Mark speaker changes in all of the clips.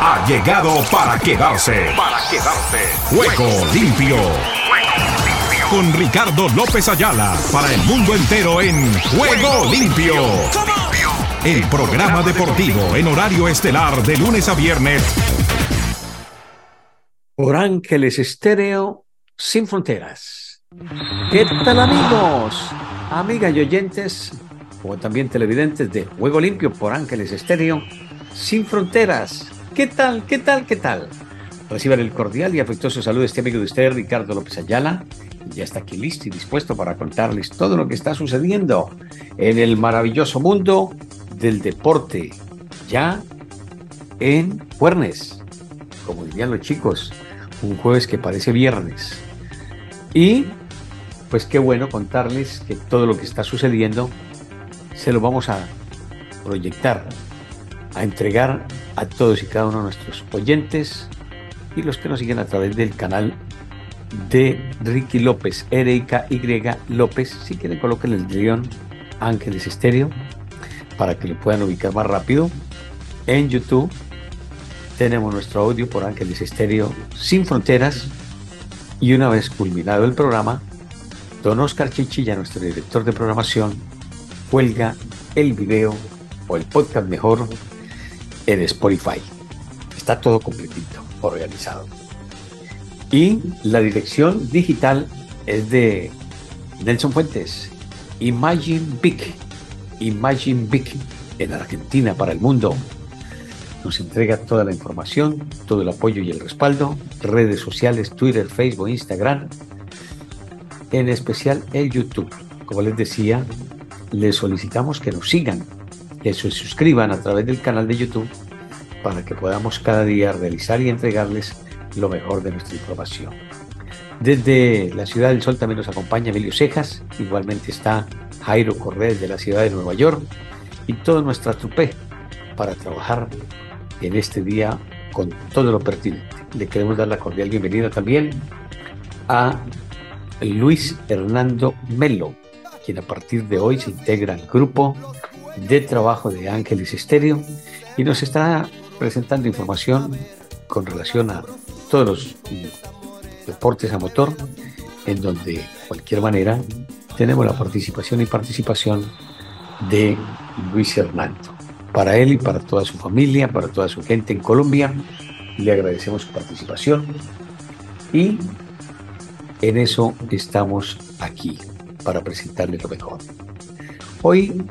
Speaker 1: ha llegado para quedarse. Para quedarse. Juego limpio. Con Ricardo López Ayala para el mundo entero en Juego limpio. El programa deportivo en horario estelar de lunes a viernes.
Speaker 2: Por Ángeles Estéreo sin fronteras. ¿Qué tal amigos? Amigas y oyentes, como también televidentes de Juego Limpio por Ángeles Estéreo sin fronteras. ¿Qué tal? ¿Qué tal? ¿Qué tal? Reciban el cordial y afectuoso saludo de este amigo de usted, Ricardo López Ayala. Ya está aquí listo y dispuesto para contarles todo lo que está sucediendo en el maravilloso mundo del deporte. Ya en Juernes, como dirían los chicos, un jueves que parece viernes. Y pues qué bueno contarles que todo lo que está sucediendo se lo vamos a proyectar, a entregar a todos y cada uno de nuestros oyentes y los que nos siguen a través del canal de Ricky López, R-I-K-Y López. Si quieren, coloquen el guion Ángeles Estéreo para que lo puedan ubicar más rápido. En YouTube tenemos nuestro audio por Ángeles Estéreo Sin Fronteras. Y una vez culminado el programa, don Oscar Chichilla, nuestro director de programación, cuelga el video o el podcast mejor en Spotify. Está todo completito, organizado. Y la dirección digital es de Nelson Fuentes. Imagine Big. Imagine Big en Argentina para el mundo. Nos entrega toda la información, todo el apoyo y el respaldo. Redes sociales, Twitter, Facebook, Instagram. En especial el YouTube. Como les decía, les solicitamos que nos sigan que se suscriban a través del canal de YouTube para que podamos cada día realizar y entregarles lo mejor de nuestra información. Desde la Ciudad del Sol también nos acompaña Emilio Cejas, igualmente está Jairo Correa de la ciudad de Nueva York y toda nuestra trupe para trabajar en este día con todo lo pertinente. Le queremos dar la cordial bienvenida también a Luis Hernando Melo, quien a partir de hoy se integra al grupo de trabajo de Ángeles Estéreo y nos está presentando información con relación a todos los deportes a motor, en donde de cualquier manera tenemos la participación y participación de Luis Hernando. Para él y para toda su familia, para toda su gente en Colombia, le agradecemos su participación y en eso estamos aquí para presentarle lo mejor. Hoy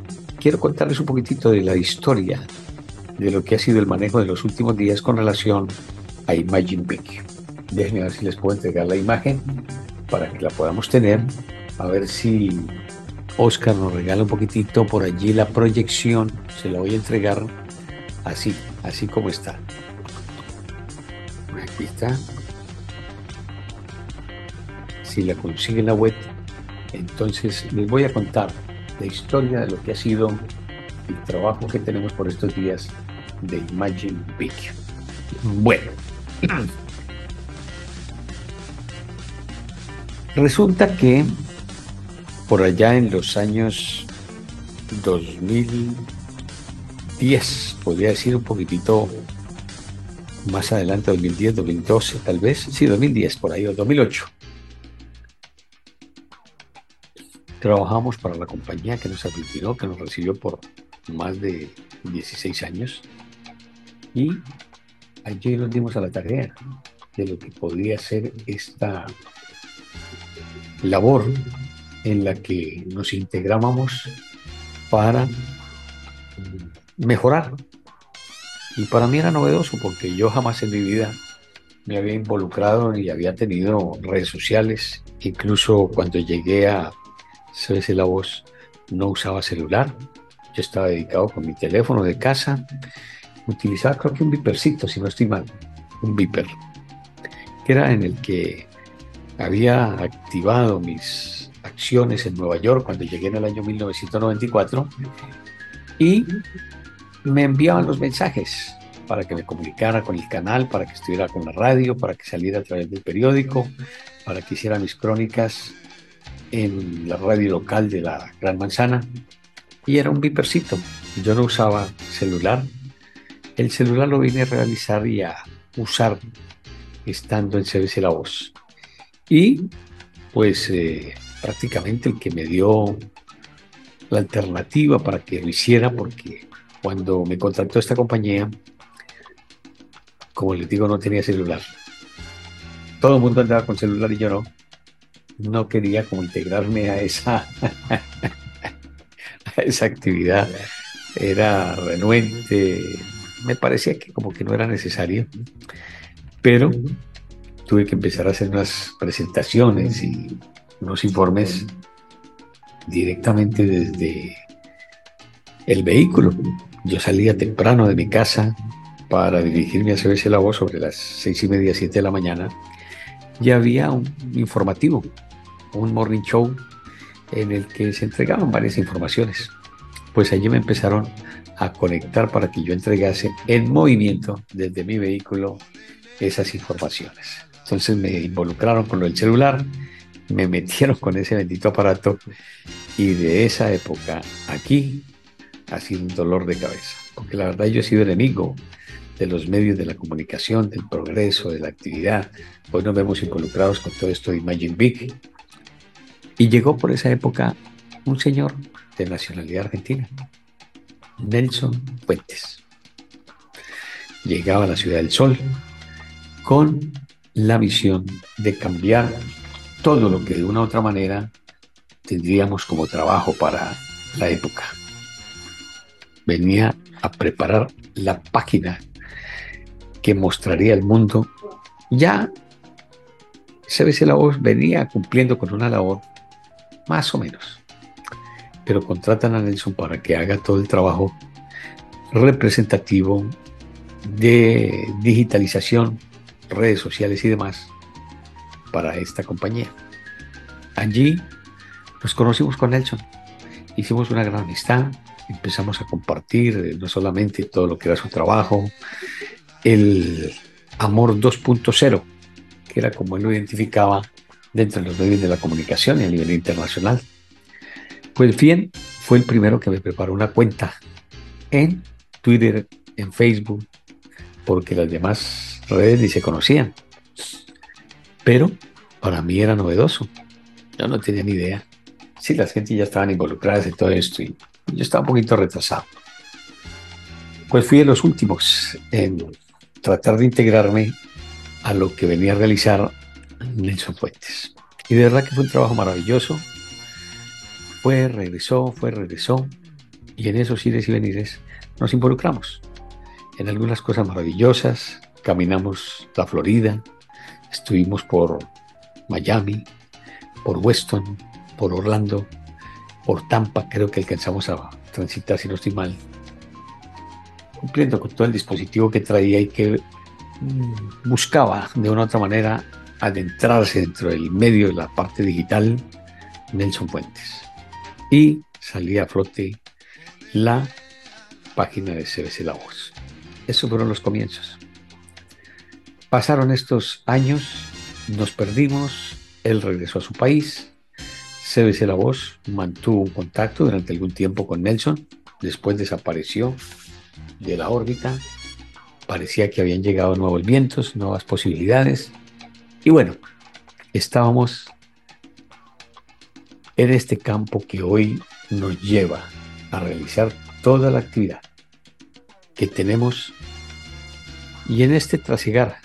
Speaker 2: quiero contarles un poquitito de la historia de lo que ha sido el manejo de los últimos días con relación a Imagine Big. Déjenme ver si les puedo entregar la imagen para que la podamos tener. A ver si Oscar nos regala un poquitito por allí la proyección. Se la voy a entregar así, así como está. Aquí está. Si la consiguen la web, entonces les voy a contar la historia de lo que ha sido el trabajo que tenemos por estos días de Imagine Big. Bueno, resulta que por allá en los años 2010, podría decir un poquitito más adelante, 2010, 2012 tal vez, sí, 2010 por ahí, o 2008 Trabajamos para la compañía que nos advirtió, que nos recibió por más de 16 años. Y allí nos dimos a la tarea de lo que podría ser esta labor en la que nos integrábamos para mejorar. Y para mí era novedoso porque yo jamás en mi vida me había involucrado ni había tenido redes sociales. Incluso cuando llegué a La Voz no usaba celular. Yo estaba dedicado con mi teléfono de casa. Utilizaba creo que un vipercito, si no estoy mal. Un viper. Que era en el que había activado mis acciones en Nueva York cuando llegué en el año 1994 y me enviaban los mensajes para que me comunicara con el canal, para que estuviera con la radio, para que saliera a través del periódico, para que hiciera mis crónicas en la radio local de la Gran Manzana y era un vipercito. Yo no usaba celular el celular lo vine a realizar y a usar estando en CBC La Voz. Y pues eh, prácticamente el que me dio la alternativa para que lo hiciera, porque cuando me contactó esta compañía, como les digo, no tenía celular. Todo el mundo andaba con celular y yo no. No quería como integrarme a esa, a esa actividad. Era renuente. Me parecía que como que no era necesario. Pero tuve que empezar a hacer unas presentaciones y unos informes directamente desde el vehículo. Yo salía temprano de mi casa para dirigirme a CBC La Voz sobre las seis y media, siete de la mañana. Y había un informativo, un morning show en el que se entregaban varias informaciones. Pues allí me empezaron a conectar para que yo entregase en movimiento desde mi vehículo esas informaciones. Entonces me involucraron con lo del celular, me metieron con ese bendito aparato y de esa época aquí ha sido un dolor de cabeza, porque la verdad yo he sido enemigo de los medios de la comunicación, del progreso, de la actividad. Hoy nos vemos involucrados con todo esto de Imagine Big. Y llegó por esa época un señor de nacionalidad argentina, Nelson Fuentes. Llegaba a la Ciudad del Sol con la visión de cambiar todo lo que de una u otra manera tendríamos como trabajo para la época. Venía a preparar la página que mostraría al mundo. Ya CBC La Voz venía cumpliendo con una labor más o menos, pero contratan a Nelson para que haga todo el trabajo representativo de digitalización redes sociales y demás para esta compañía. Allí nos conocimos con Nelson, hicimos una gran amistad, empezamos a compartir eh, no solamente todo lo que era su trabajo, el amor 2.0, que era como él lo identificaba dentro de los medios de la comunicación y a nivel internacional. Pues bien, fue el primero que me preparó una cuenta en Twitter, en Facebook, porque las demás redes ni se conocían. Pero para mí era novedoso. Yo no tenía ni idea. Sí, las gente ya estaban involucradas en todo esto y yo estaba un poquito retrasado. Pues fui de los últimos en tratar de integrarme a lo que venía a realizar Nelson Fuentes. Y de verdad que fue un trabajo maravilloso. Fue, regresó, fue, regresó. Y en esos ires y venires nos involucramos en algunas cosas maravillosas, caminamos la Florida, estuvimos por Miami, por Weston, por Orlando, por Tampa, creo que alcanzamos a transitar, si no estoy mal, cumpliendo con todo el dispositivo que traía y que mm, buscaba de una u otra manera adentrarse dentro del medio de la parte digital Nelson Fuentes. Y salía a flote la página de CBC La Voz. Esos fueron los comienzos. Pasaron estos años, nos perdimos, él regresó a su país, CBC La Voz mantuvo un contacto durante algún tiempo con Nelson, después desapareció de la órbita, parecía que habían llegado nuevos vientos, nuevas posibilidades, y bueno, estábamos en este campo que hoy nos lleva a realizar toda la actividad que tenemos. Y en este trasigar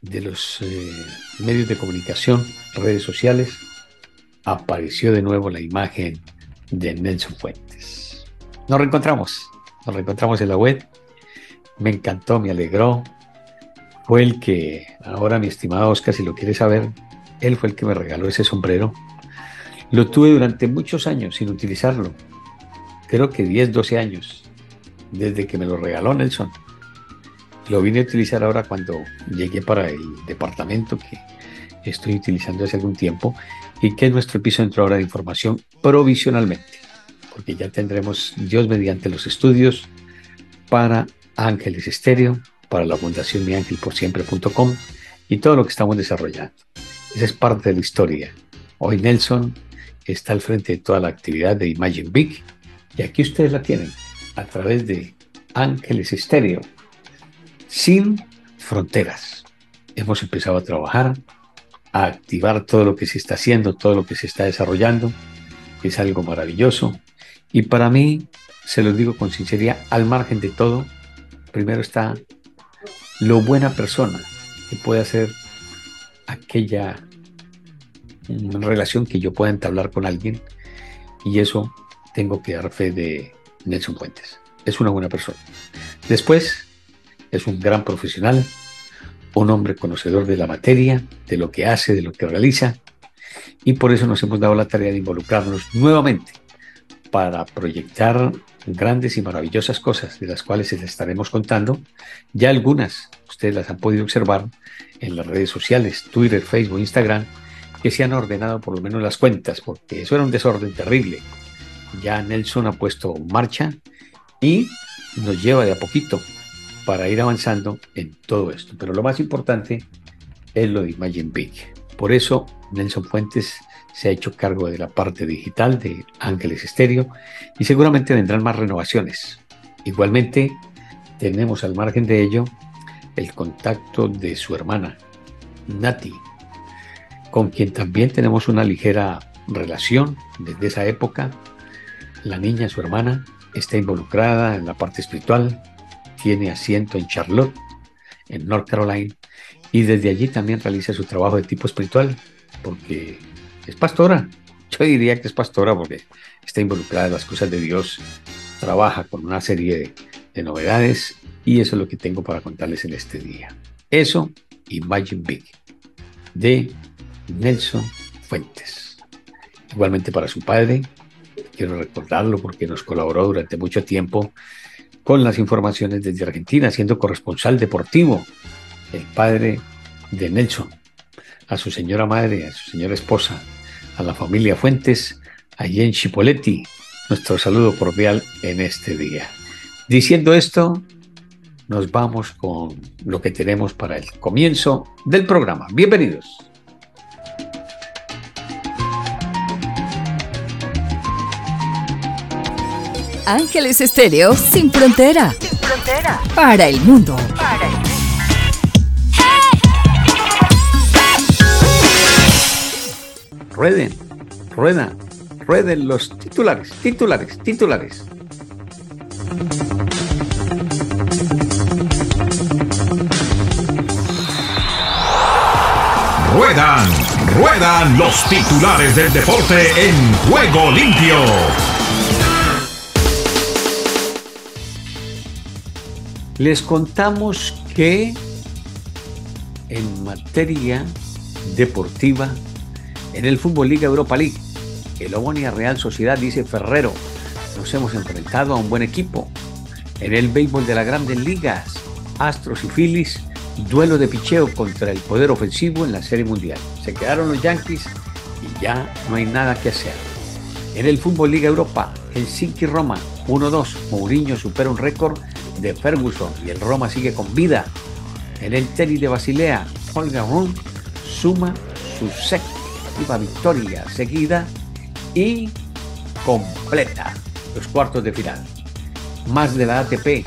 Speaker 2: de los eh, medios de comunicación, redes sociales, apareció de nuevo la imagen de Nelson Fuentes. Nos reencontramos, nos reencontramos en la web. Me encantó, me alegró. Fue el que, ahora mi estimado Oscar, si lo quiere saber, él fue el que me regaló ese sombrero. Lo tuve durante muchos años sin utilizarlo. Creo que 10, 12 años, desde que me lo regaló Nelson. Lo vine a utilizar ahora cuando llegué para el departamento que estoy utilizando hace algún tiempo y que es nuestro epicentro ahora de información provisionalmente, porque ya tendremos Dios mediante los estudios para Ángeles Estéreo, para la Fundación miangelporsiempre.com y todo lo que estamos desarrollando. Esa es parte de la historia. Hoy Nelson está al frente de toda la actividad de Imagine Big y aquí ustedes la tienen a través de Ángeles Estéreo sin fronteras. Hemos empezado a trabajar, a activar todo lo que se está haciendo, todo lo que se está desarrollando. Es algo maravilloso. Y para mí, se lo digo con sinceridad, al margen de todo, primero está lo buena persona que puede hacer aquella relación que yo pueda entablar con alguien. Y eso tengo que dar fe de Nelson Fuentes. Es una buena persona. Después, es un gran profesional, un hombre conocedor de la materia, de lo que hace, de lo que realiza, y por eso nos hemos dado la tarea de involucrarnos nuevamente para proyectar grandes y maravillosas cosas de las cuales les estaremos contando. Ya algunas ustedes las han podido observar en las redes sociales, Twitter, Facebook, Instagram, que se han ordenado por lo menos las cuentas, porque eso era un desorden terrible. Ya Nelson ha puesto marcha y nos lleva de a poquito para ir avanzando en todo esto. Pero lo más importante es lo de Imagine Big. Por eso Nelson Fuentes se ha hecho cargo de la parte digital de Ángeles Estéreo y seguramente vendrán más renovaciones. Igualmente, tenemos al margen de ello el contacto de su hermana, Nati, con quien también tenemos una ligera relación desde esa época. La niña, su hermana, está involucrada en la parte espiritual, tiene asiento en Charlotte, en North Carolina, y desde allí también realiza su trabajo de tipo espiritual, porque es pastora. Yo diría que es pastora porque está involucrada en las cosas de Dios, trabaja con una serie de, novedades y eso es lo que tengo para contarles en este día. Eso, Imagine Big, de Nelson Fuentes. Igualmente para su padre, quiero recordarlo porque nos colaboró durante mucho tiempo con las informaciones desde Argentina, siendo corresponsal deportivo, el padre de Nelson, a su señora madre, a su señora esposa, a la familia Fuentes, allí en Chipoletti, nuestro saludo cordial en este día. Diciendo esto, nos vamos con lo que tenemos para el comienzo del programa. Bienvenidos.
Speaker 3: Ángeles Estéreo sin frontera. Sin frontera. Para el mundo. Para el mundo.
Speaker 2: Rueden, ruedan, rueden los titulares, titulares, titulares.
Speaker 1: Ruedan, ruedan los titulares del deporte en juego limpio.
Speaker 2: Les contamos que en materia deportiva en el Fútbol Liga Europa League, el Omonia Real Sociedad dice Ferrero, nos hemos enfrentado a un buen equipo. En el béisbol de las grandes ligas, Astros y Phillies, duelo de picheo contra el poder ofensivo en la Serie Mundial. Se quedaron los Yankees y ya no hay nada que hacer. En el Fútbol Liga Europa, Helsinki Roma 1-2, Mourinho supera un récord de Ferguson y el Roma sigue con vida. En el tenis de Basilea, Holger Rune suma su sexto victoria seguida y completa los cuartos de final. Más de la ATP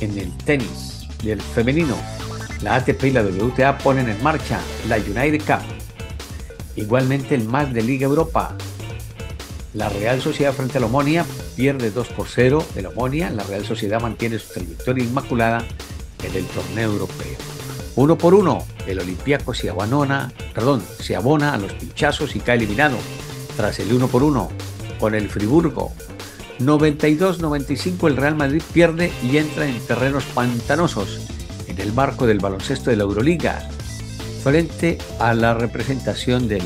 Speaker 2: en el tenis del femenino. La ATP y la WTA ponen en marcha la United Cup. Igualmente el más de Liga Europa. La Real Sociedad frente a la Omonia pierde 2 por 0 de la Omonia. La Real Sociedad mantiene su trayectoria inmaculada en el torneo europeo. Uno por uno, el Olympiaco se perdón, se abona a los pinchazos y cae eliminado tras el uno por uno con el Friburgo. 92-95 el Real Madrid pierde y entra en terrenos pantanosos en el marco del baloncesto de la Euroliga frente a la representación del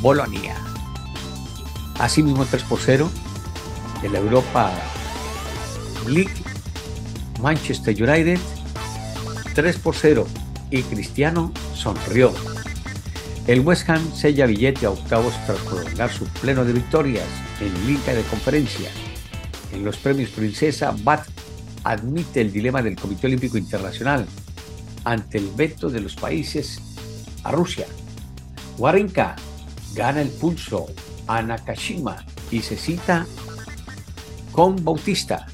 Speaker 2: Bolonia. Asimismo 3 por 0 en la Europa League Manchester United 3 por 0 y Cristiano sonrió. El West Ham sella billete a octavos tras prolongar su pleno de victorias en Liga de Conferencia. En los premios Princesa, Bat admite el dilema del Comité Olímpico Internacional ante el veto de los países a Rusia. Warinka gana el pulso a Nakashima y se cita con Bautista.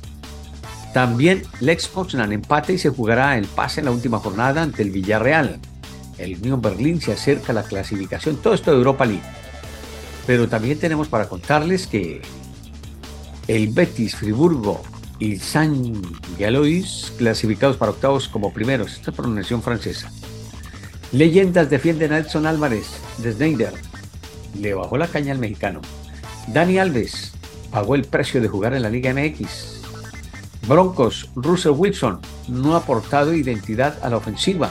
Speaker 2: También Lex Poznan empate y se jugará el pase en la última jornada ante el Villarreal. El Unión Berlín se acerca a la clasificación, todo esto de Europa League. Pero también tenemos para contarles que el Betis, Friburgo y San Galois clasificados para octavos como primeros. Esta pronunciación francesa. Leyendas defienden a Edson Álvarez de. Le bajó la caña al mexicano. Dani Alves pagó el precio de jugar en la Liga MX. Broncos, Russell Wilson no ha aportado identidad a la ofensiva.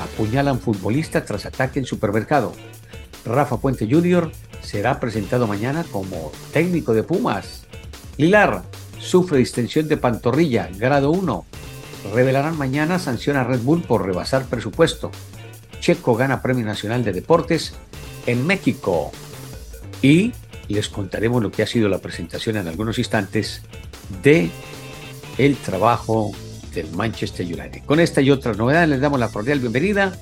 Speaker 2: Apuñalan futbolista tras ataque en supermercado. Rafa Puente Jr. será presentado mañana como técnico de Pumas. Lilar sufre distensión de pantorrilla, grado 1. Revelarán mañana sanción a Red Bull por rebasar presupuesto. Checo gana Premio Nacional de Deportes en México. Y les contaremos lo que ha sido la presentación en algunos instantes de el trabajo del Manchester United. Con esta y otras novedades les damos la cordial bienvenida.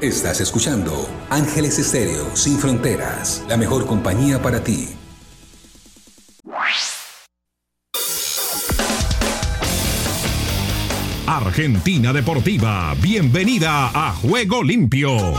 Speaker 1: Estás escuchando Ángeles Estéreo Sin Fronteras, la mejor compañía para ti. Argentina Deportiva, bienvenida a Juego Limpio.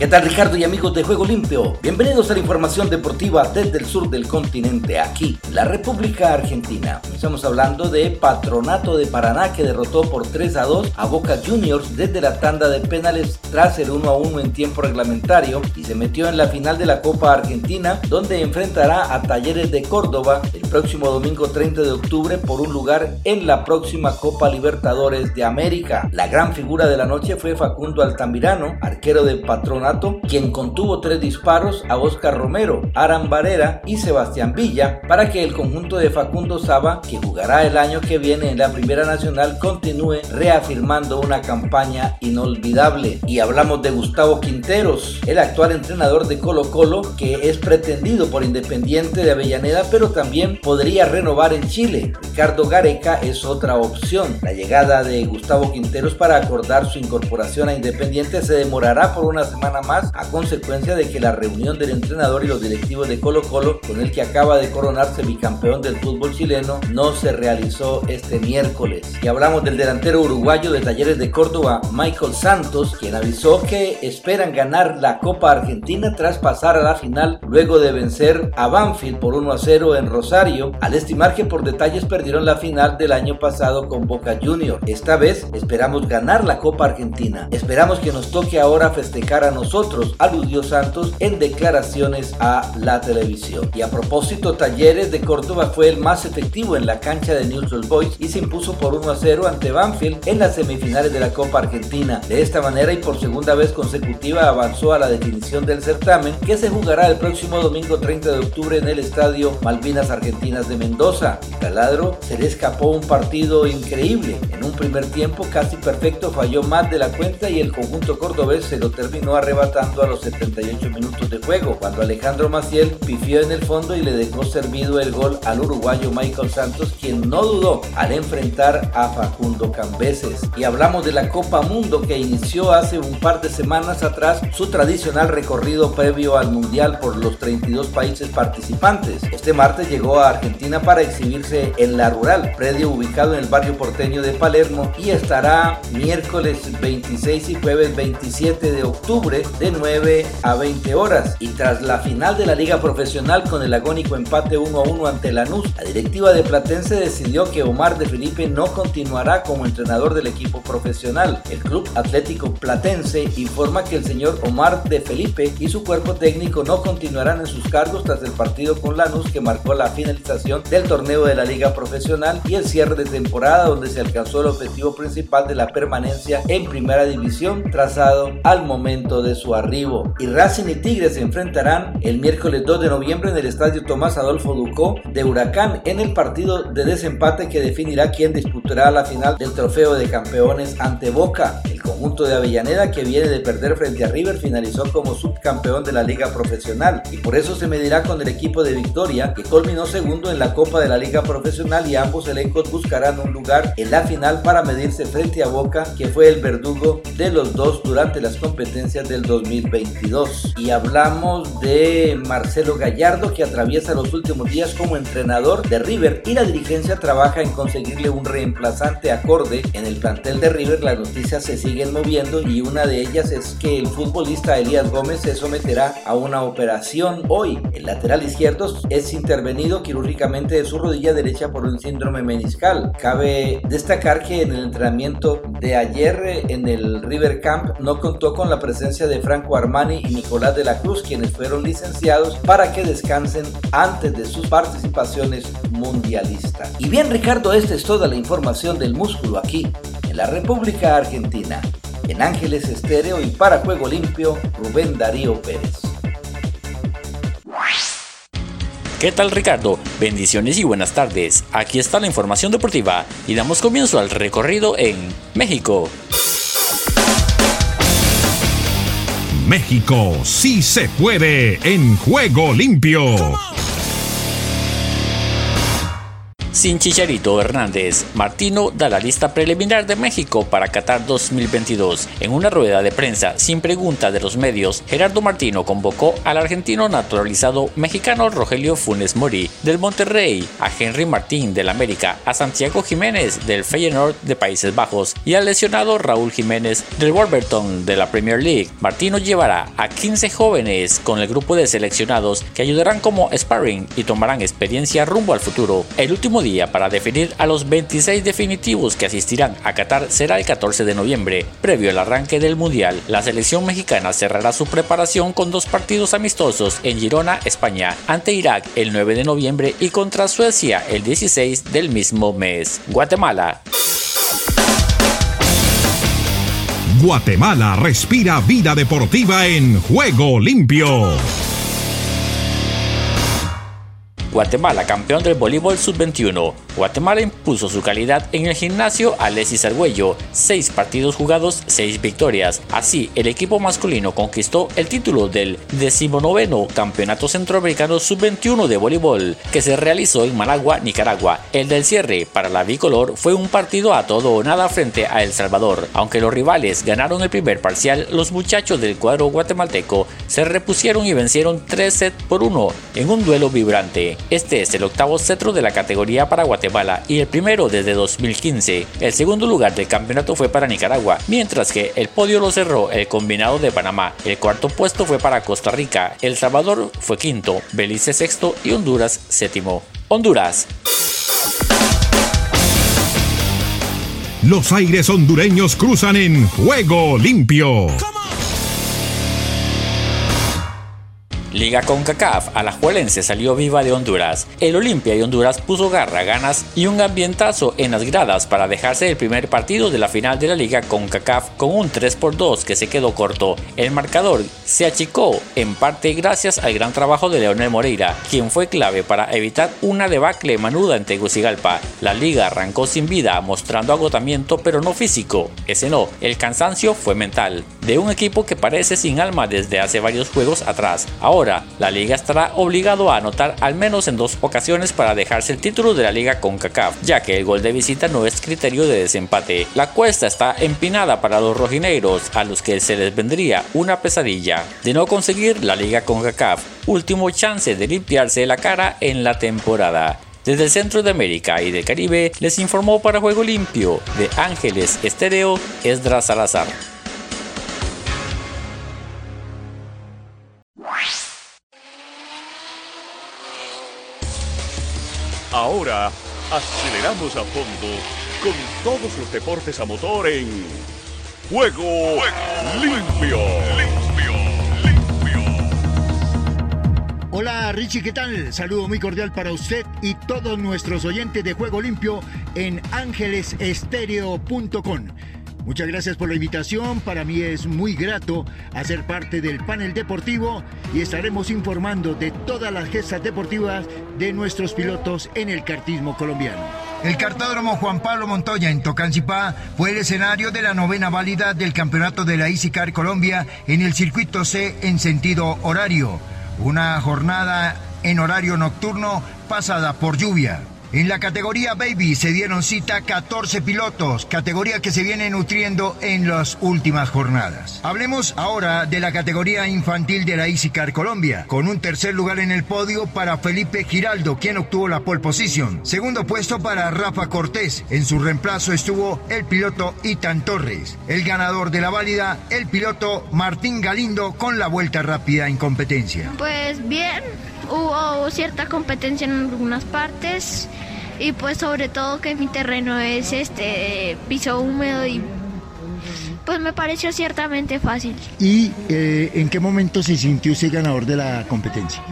Speaker 4: ¿Qué tal Ricardo y amigos de Juego Limpio? Bienvenidos a la información deportiva desde el sur del continente, aquí, la República Argentina. Estamos hablando de Patronato de Paraná que derrotó por 3 a 2 a Boca Juniors desde la tanda de penales tras el 1 a 1 en tiempo reglamentario y se metió en la final de la Copa Argentina donde enfrentará a Talleres de Córdoba el próximo domingo 30 de octubre por un lugar en la próxima Copa Libertadores de América. La gran figura de la noche fue Facundo Altamirano, arquero de Patronato quien contuvo tres disparos a Oscar Romero, Aran Varera y Sebastián Villa para que el conjunto de Facundo Saba, que jugará el año que viene en la Primera Nacional, continúe reafirmando una campaña inolvidable. Y hablamos de Gustavo Quinteros, el actual entrenador de Colo Colo, que es pretendido por Independiente de Avellaneda, pero también podría renovar en Chile. Ricardo Gareca es otra opción. La llegada de Gustavo Quinteros para acordar su incorporación a Independiente se demorará por una semana más a consecuencia de que la reunión del entrenador y los directivos de Colo Colo, con el que acaba de coronarse bicampeón del fútbol chileno, no se realizó este miércoles. Y hablamos del delantero uruguayo de Talleres de Córdoba, Michael Santos, quien avisó que esperan ganar la Copa Argentina tras pasar a la final luego de vencer a Banfield por 1 a 0 en Rosario, al estimar que por detalles perdieron la final del año pasado con Boca Juniors. Esta vez esperamos ganar la Copa Argentina. Esperamos que nos toque ahora festejar a nosotros nosotros, aludió Santos en declaraciones a la televisión. Y a propósito, Talleres de Córdoba fue el más efectivo en la cancha de Neutral Boys y se impuso por 1 a 0 ante Banfield en las semifinales de la Copa Argentina. De esta manera y por segunda vez consecutiva avanzó a la definición del certamen que se jugará el próximo domingo 30 de octubre en el estadio Malvinas Argentinas de Mendoza. El taladro se le escapó un partido increíble. En un primer tiempo casi perfecto falló más de la cuenta y el conjunto cordobés se lo terminó arrebatando a los 78 minutos de juego, cuando Alejandro Maciel pifió en el fondo y le dejó servido el gol al uruguayo Michael Santos, quien no dudó al enfrentar a Facundo Cambeses. Y hablamos de la Copa Mundo que inició hace un par de semanas atrás su tradicional recorrido previo al Mundial por los 32 países participantes. Este martes llegó a Argentina para exhibirse en La Rural, predio ubicado en el barrio porteño de Palermo y estará miércoles 26 y jueves 27 de octubre de 9 a 20 horas. Y tras la final de la liga profesional con el agónico empate 1 a 1 ante Lanús, la directiva de Platense decidió que Omar de Felipe no continuará como entrenador del equipo profesional. El club atlético Platense informa que el señor Omar de Felipe y su cuerpo técnico no continuarán en sus cargos tras el partido con Lanús que marcó la finalización del torneo de la liga profesional y el cierre de temporada donde se alcanzó el objetivo principal de la permanencia en primera división trazado al momento de su arribo. Y Racing y Tigres se enfrentarán el miércoles 2 de noviembre en el estadio Tomás Adolfo Ducó de Huracán en el partido de desempate que definirá quién disputará la final del trofeo de campeones ante Boca. El conjunto de Avellaneda que viene de perder frente a River finalizó como subcampeón de la liga profesional y por eso se medirá con el equipo de Victoria que culminó segundo en la Copa de la Liga Profesional y ambos elencos buscarán un lugar en la final para medirse frente a Boca que fue el verdugo de los dos durante las competencias del 2022. Y hablamos de Marcelo Gallardo que atraviesa los últimos días como entrenador de River y la dirigencia trabaja en conseguirle un reemplazante acorde en el plantel de River. Las noticias se siguen moviendo y una de ellas es que el futbolista Elías Gómez se someterá a una operación hoy. El lateral izquierdo es intervenido quirúrgicamente de su rodilla derecha por un síndrome meniscal. Cabe destacar que en el entrenamiento de ayer en el River Camp no contó con la presencia de Franco Armani y Nicolás de la Cruz, quienes fueron licenciados para que descansen antes de sus participaciones mundialistas. Y bien Ricardo, esta es toda la información del músculo aquí, en la República Argentina. En Ángeles Estéreo y para Juego Limpio, Rubén Darío Pérez.
Speaker 5: ¿Qué tal Ricardo? Bendiciones y buenas tardes. Aquí está la información deportiva y damos comienzo al recorrido en México.
Speaker 1: México sí se puede en juego limpio.
Speaker 5: Sin Chicharito Hernández, Martino da la lista preliminar de México para Qatar 2022. En una rueda de prensa sin pregunta de los medios, Gerardo Martino convocó al argentino naturalizado mexicano Rogelio Funes Mori del Monterrey, a Henry Martín del América, a Santiago Jiménez del Feyenoord de Países Bajos y al lesionado Raúl Jiménez del Wolverhampton de la Premier League. Martino llevará a 15 jóvenes con el grupo de seleccionados que ayudarán como sparring y tomarán experiencia rumbo al futuro. El último día para definir a los 26 definitivos que asistirán a Qatar será el 14 de noviembre. Previo al arranque del Mundial, la selección mexicana cerrará su preparación con dos partidos amistosos en Girona, España, ante Irak el 9 de noviembre y contra Suecia el 16 del mismo mes. Guatemala.
Speaker 1: Guatemala respira vida deportiva en juego limpio.
Speaker 5: Guatemala, campeón del voleibol sub-21. Guatemala impuso su calidad en el gimnasio Alexis Argüello. Seis partidos jugados, seis victorias. Así, el equipo masculino conquistó el título del decimonoveno Campeonato Centroamericano sub-21 de voleibol, que se realizó en Managua, Nicaragua. El del cierre para la bicolor fue un partido a todo o nada frente a El Salvador. Aunque los rivales ganaron el primer parcial, los muchachos del cuadro guatemalteco se repusieron y vencieron 3 sets por 1 en un duelo vibrante. Este es el octavo cetro de la categoría para Guatemala y el primero desde 2015. El segundo lugar del campeonato fue para Nicaragua, mientras que el podio lo cerró el combinado de Panamá. El cuarto puesto fue para Costa Rica, El Salvador fue quinto, Belice sexto y Honduras séptimo. Honduras.
Speaker 1: Los aires hondureños cruzan en juego limpio.
Speaker 5: Liga CONCACAF, Alajuelense salió viva de Honduras. El Olimpia y Honduras puso garra, ganas y un ambientazo en las gradas para dejarse el primer partido de la final de la Liga CONCACAF con un 3 por 2 que se quedó corto. El marcador se achicó en parte gracias al gran trabajo de Leonel Moreira, quien fue clave para evitar una debacle manuda en Tegucigalpa. La liga arrancó sin vida, mostrando agotamiento pero no físico. Ese no, el cansancio fue mental, de un equipo que parece sin alma desde hace varios juegos atrás. Ahora la liga estará obligado a anotar al menos en dos ocasiones para dejarse el título de la liga con CACAF, ya que el gol de visita no es criterio de desempate. La cuesta está empinada para los rojinegros, a los que se les vendría una pesadilla de no conseguir la liga con CACAF, último chance de limpiarse la cara en la temporada. Desde el centro de América y del Caribe les informó para Juego Limpio de Ángeles Estéreo Esdras Salazar.
Speaker 6: Ahora aceleramos a fondo con todos los deportes a motor en Juego, Limpio.
Speaker 7: Hola Richie, ¿qué tal? Saludo muy cordial para usted y todos nuestros oyentes de Juego Limpio en ángelesestéreo.com. Muchas gracias por la invitación. Para mí es muy grato hacer parte del panel deportivo y estaremos informando de todas las gestas deportivas de nuestros pilotos en el cartismo colombiano.
Speaker 8: El cartódromo Juan Pablo Montoya en Tocancipá fue el escenario de la novena válida del campeonato de la EasyCar Colombia en el circuito C en sentido horario. Una jornada en horario nocturno pasada por lluvia. En la categoría Baby se dieron cita 14 pilotos, categoría que se viene nutriendo en las últimas jornadas. Hablemos ahora de la categoría infantil de la EasyCar Colombia, con un tercer lugar en el podio para Felipe Giraldo, quien obtuvo la pole position. Segundo puesto para Rafa Cortés. En su reemplazo estuvo el piloto Itan Torres. El ganador de la válida, el piloto Martín Galindo, con la vuelta rápida en competencia.
Speaker 9: Pues bien, hubo cierta competencia en algunas partes y pues sobre todo que mi terreno es este piso húmedo y pues me pareció ciertamente fácil.
Speaker 7: ¿Y eh, en qué momento se sintió usted ganador de la competencia?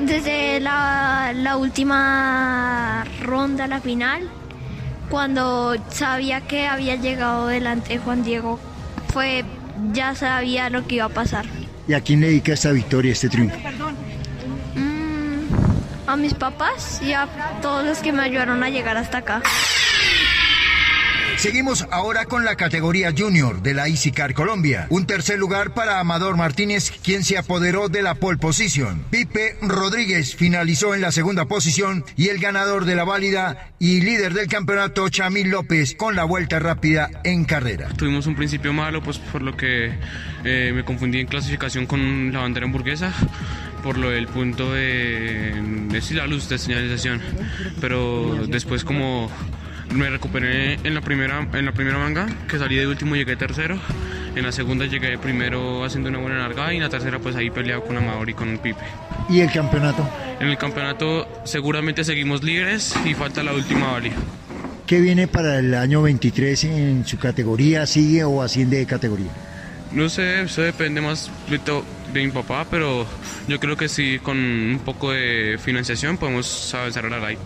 Speaker 9: Desde la, la última ronda, la final, cuando sabía que había llegado delante Juan Diego, fue ya sabía lo que iba a pasar.
Speaker 7: ¿Y a quién le dedica esta victoria, este triunfo?
Speaker 9: A mis papás y a todos los que me ayudaron a llegar hasta acá.
Speaker 8: Seguimos ahora con la categoría junior de la EasyCar Colombia. Un tercer lugar para Amador Martínez, quien se apoderó de la pole position. Pipe Rodríguez finalizó en la segunda posición y el ganador de la válida y líder del campeonato, Chamil López, con la vuelta rápida en carrera.
Speaker 10: Tuvimos un principio malo, pues por lo que eh, me confundí en clasificación con la bandera hamburguesa por lo del punto de, de la luz de señalización. Pero después como me recuperé en la primera en la primera manga, que salí de último llegué tercero. En la segunda llegué primero haciendo una buena largada y en la tercera pues ahí peleado con Amador y con un Pipe.
Speaker 7: ¿Y el campeonato?
Speaker 10: En el campeonato seguramente seguimos líderes y falta la última válida.
Speaker 7: ¿Qué viene para el año 23 en su categoría? ¿Sigue o asciende de categoría?
Speaker 10: No sé, eso depende más de, de mi papá, pero yo creo que sí, con un poco de financiación podemos avanzar a la light.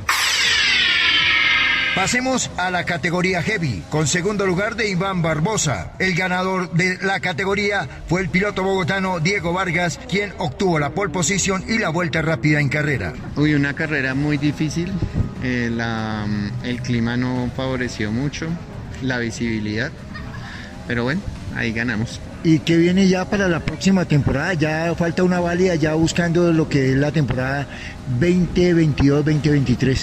Speaker 8: Pasemos a la categoría Heavy, con segundo lugar de Iván Barbosa. El ganador de la categoría fue el piloto bogotano Diego Vargas, quien obtuvo la pole position y la vuelta rápida en carrera.
Speaker 11: Uy, una carrera muy difícil. Eh, el clima no favoreció mucho, la visibilidad. Pero bueno, ahí ganamos.
Speaker 7: ¿Y qué viene ya para la próxima temporada? Ya falta una válida, ya buscando lo que es la temporada 2022-2023.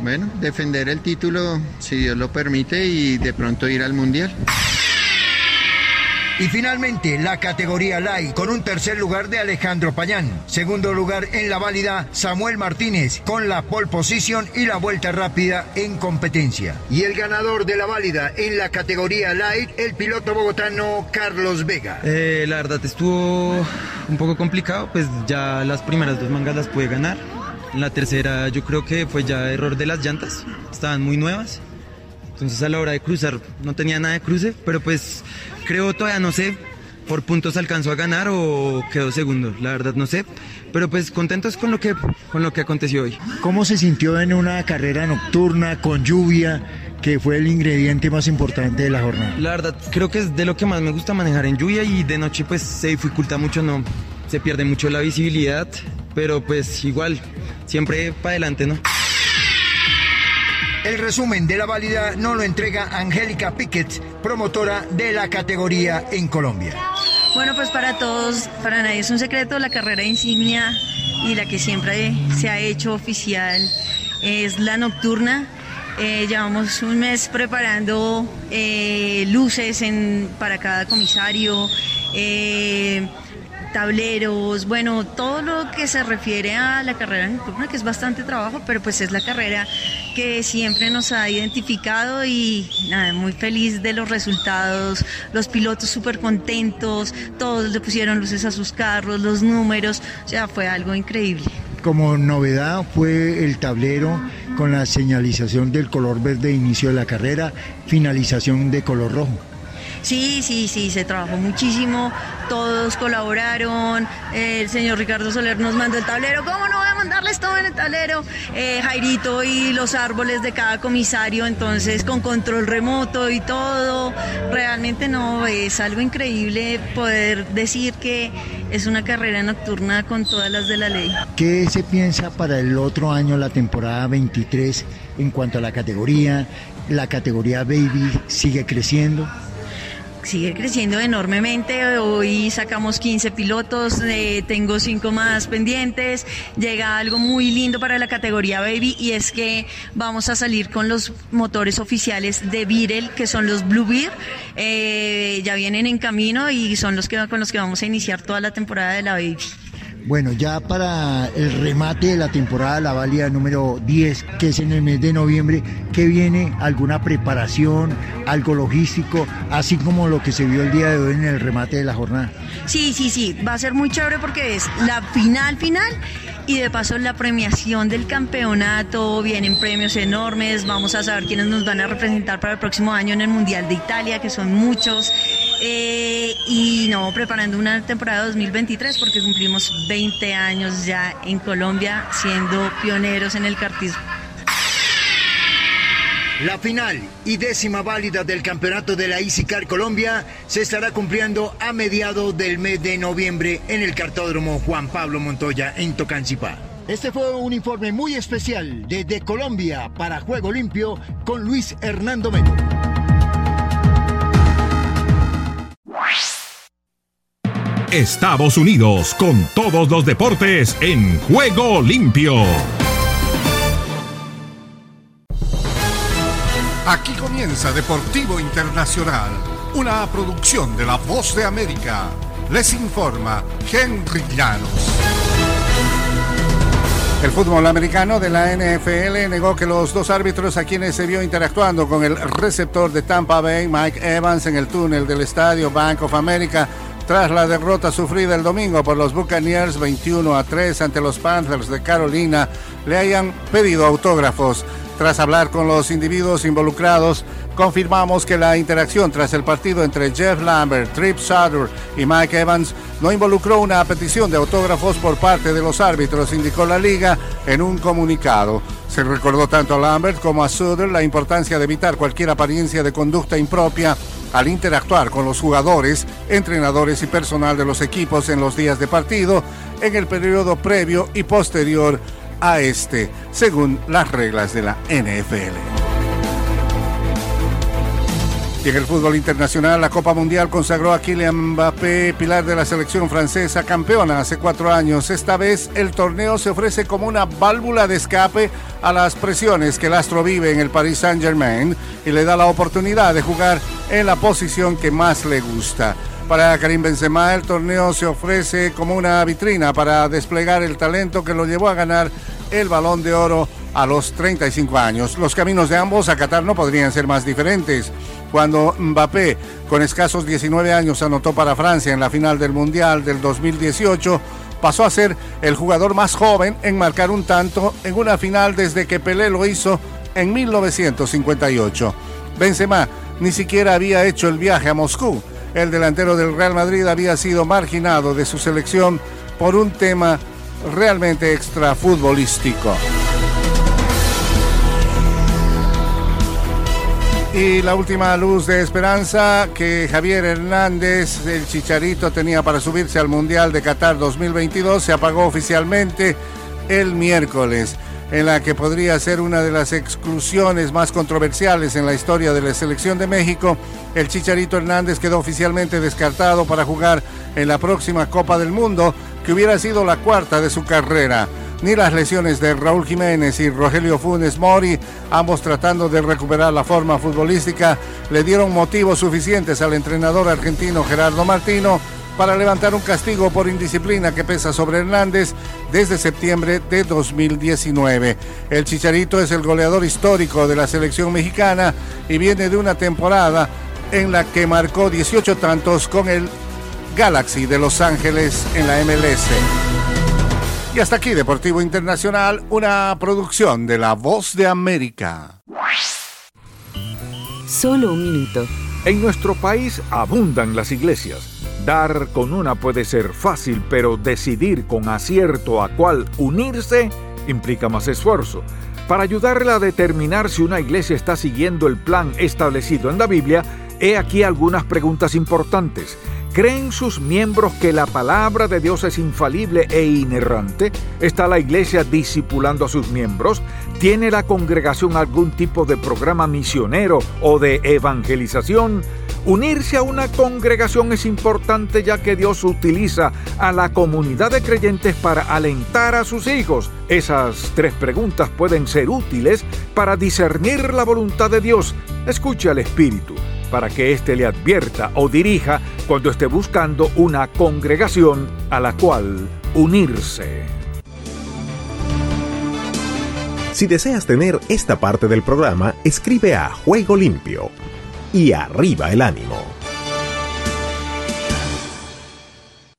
Speaker 11: Bueno, defender el título, si Dios lo permite, y de pronto ir al Mundial.
Speaker 8: Y finalmente la categoría Light con un tercer lugar de Alejandro Payán. Segundo lugar en la válida Samuel Martínez con la pole position y la vuelta rápida en competencia. Y el ganador de la válida en la categoría Light, el piloto bogotano Carlos Vega.
Speaker 12: Eh, la verdad estuvo un poco complicado, pues ya las primeras dos mangas las pude ganar. La tercera yo creo que fue ya error de las llantas, estaban muy nuevas. Entonces a la hora de cruzar no tenía nada de cruce, pero pues creo todavía no sé por puntos alcanzó a ganar o quedó segundo, la verdad no sé, pero pues contentos con lo que con lo que aconteció hoy.
Speaker 7: ¿Cómo se sintió en una carrera nocturna con lluvia? que fue el ingrediente más importante de la jornada.
Speaker 12: La verdad, creo que es de lo que más me gusta manejar en lluvia y de noche pues se dificulta mucho, no, se pierde mucho la visibilidad, pero pues igual, siempre para adelante, ¿no?
Speaker 8: El resumen de la válida no lo entrega Angélica Piquet, promotora de la categoría en Colombia.
Speaker 13: Bueno, pues para todos, para nadie es un secreto, la carrera insignia y la que siempre se ha hecho oficial es la nocturna. Eh, llevamos un mes preparando eh, luces para cada comisario. Eh, tableros, bueno, todo lo que se refiere a la carrera nocturna, que es bastante trabajo, pero pues es la carrera que siempre nos ha identificado y nada, muy feliz de los resultados, los pilotos súper contentos, todos le pusieron luces a sus carros, los números, o sea, fue algo increíble.
Speaker 7: Como novedad fue el tablero con la señalización del color verde de inicio de la carrera, finalización de color rojo.
Speaker 13: Sí, sí, sí, se trabajó muchísimo, todos colaboraron, el señor Ricardo Soler nos mandó el tablero, ¿cómo no voy a mandarles todo en el tablero? Eh, Jairito y los árboles de cada comisario, entonces con control remoto y todo, realmente no, es algo increíble poder decir que es una carrera nocturna con todas las de la ley.
Speaker 7: ¿Qué se piensa para el otro año, la temporada 23, en cuanto a la categoría? ¿La categoría Baby sigue creciendo?
Speaker 13: Sigue creciendo enormemente. Hoy sacamos 15 pilotos, eh, tengo 5 más pendientes. Llega algo muy lindo para la categoría Baby y es que vamos a salir con los motores oficiales de Virel, que son los Blue Beer. Eh, ya vienen en camino y son los que con los que vamos a iniciar toda la temporada de la Baby.
Speaker 7: Bueno, ya para el remate de la temporada, la válida número 10, que es en el mes de noviembre, ¿qué viene? ¿Alguna preparación, algo logístico, así como lo que se vio el día de hoy en el remate de la jornada?
Speaker 13: Sí, sí, sí, va a ser muy chévere porque es la final final y de paso la premiación del campeonato, vienen premios enormes, vamos a saber quiénes nos van a representar para el próximo año en el Mundial de Italia, que son muchos, eh, y no, preparando una temporada 2023 porque cumplimos 20 años ya en Colombia siendo pioneros en el cartismo.
Speaker 7: La final y décima válida del campeonato de la EasyCar Colombia se estará cumpliendo a mediados del mes de noviembre en el cartódromo Juan Pablo Montoya en Tocancipá. Este fue un informe muy especial desde Colombia para Juego Limpio con Luis Hernando Melo.
Speaker 1: Estados Unidos con todos los deportes en Juego Limpio. Aquí comienza Deportivo Internacional, una producción de La Voz de América. Les informa Henry Llanos.
Speaker 14: El fútbol americano de la NFL negó que los dos árbitros a quienes se vio interactuando con el receptor de Tampa Bay, Mike Evans, en el túnel del estadio Bank of America, tras la derrota sufrida el domingo por los Buccaneers 21 a 3 ante los Panthers de Carolina, le hayan pedido autógrafos. Tras hablar con los individuos involucrados, confirmamos que la interacción tras el partido entre Jeff Lambert, Trip Sutter y Mike Evans no involucró una petición de autógrafos por parte de los árbitros, indicó la liga en un comunicado. Se recordó tanto a Lambert como a Sutter la importancia de evitar cualquier apariencia de conducta impropia al interactuar con los jugadores, entrenadores y personal de los equipos en los días de partido, en el periodo previo y posterior a este, según las reglas de la NFL. Y en el fútbol internacional, la Copa Mundial consagró a Kylian Mbappé, pilar de la selección francesa, campeona hace cuatro años. Esta vez el torneo se ofrece como una válvula de escape a las presiones que el astro vive en el Paris Saint-Germain y le da la oportunidad de jugar en la posición que más le gusta. Para Karim Benzema el torneo se ofrece como una vitrina para desplegar el talento que lo llevó a ganar el balón de oro a los 35 años. Los caminos de ambos a Qatar no podrían ser más diferentes. Cuando Mbappé, con escasos 19 años, anotó para Francia en la final del Mundial del 2018, pasó a ser el jugador más joven en marcar un tanto en una final desde que Pelé lo hizo en 1958. Benzema ni siquiera había hecho el viaje a Moscú el delantero del Real Madrid había sido marginado de su selección por un tema realmente extrafutbolístico. Y la última luz de esperanza que Javier Hernández, el Chicharito, tenía para subirse al Mundial de Qatar 2022 se apagó oficialmente el miércoles en la que podría ser una de las exclusiones más controversiales en la historia de la selección de México, el Chicharito Hernández quedó oficialmente descartado para jugar en la próxima Copa del Mundo, que hubiera sido la cuarta de su carrera. Ni las lesiones de Raúl Jiménez y Rogelio Funes Mori, ambos tratando de recuperar la forma futbolística, le dieron motivos suficientes al entrenador argentino Gerardo Martino para levantar un castigo por indisciplina que pesa sobre Hernández desde septiembre de 2019. El Chicharito es el goleador histórico de la selección mexicana y viene de una temporada en la que marcó 18 tantos con el Galaxy de Los Ángeles en la MLS. Y hasta aquí Deportivo Internacional, una producción de La Voz de América.
Speaker 15: Solo un minuto En nuestro país abundan las iglesias. Dar con una puede ser fácil, pero decidir con acierto a cuál unirse implica más esfuerzo. Para ayudarla a determinar si una iglesia está siguiendo el plan establecido en la Biblia, he aquí algunas preguntas importantes. ¿Creen sus miembros que la palabra de Dios es infalible e inerrante? ¿Está la iglesia discipulando a sus miembros? ¿Tiene la congregación algún tipo de programa misionero o de evangelización? Unirse a una congregación es importante ya que Dios utiliza a la comunidad de creyentes para alentar a sus hijos. Esas tres preguntas pueden ser útiles para discernir la voluntad de Dios. Escuche al Espíritu para que éste le advierta o dirija cuando esté buscando una congregación a la cual unirse.
Speaker 16: Si deseas tener esta parte del programa, escribe a Juego Limpio y arriba el ánimo.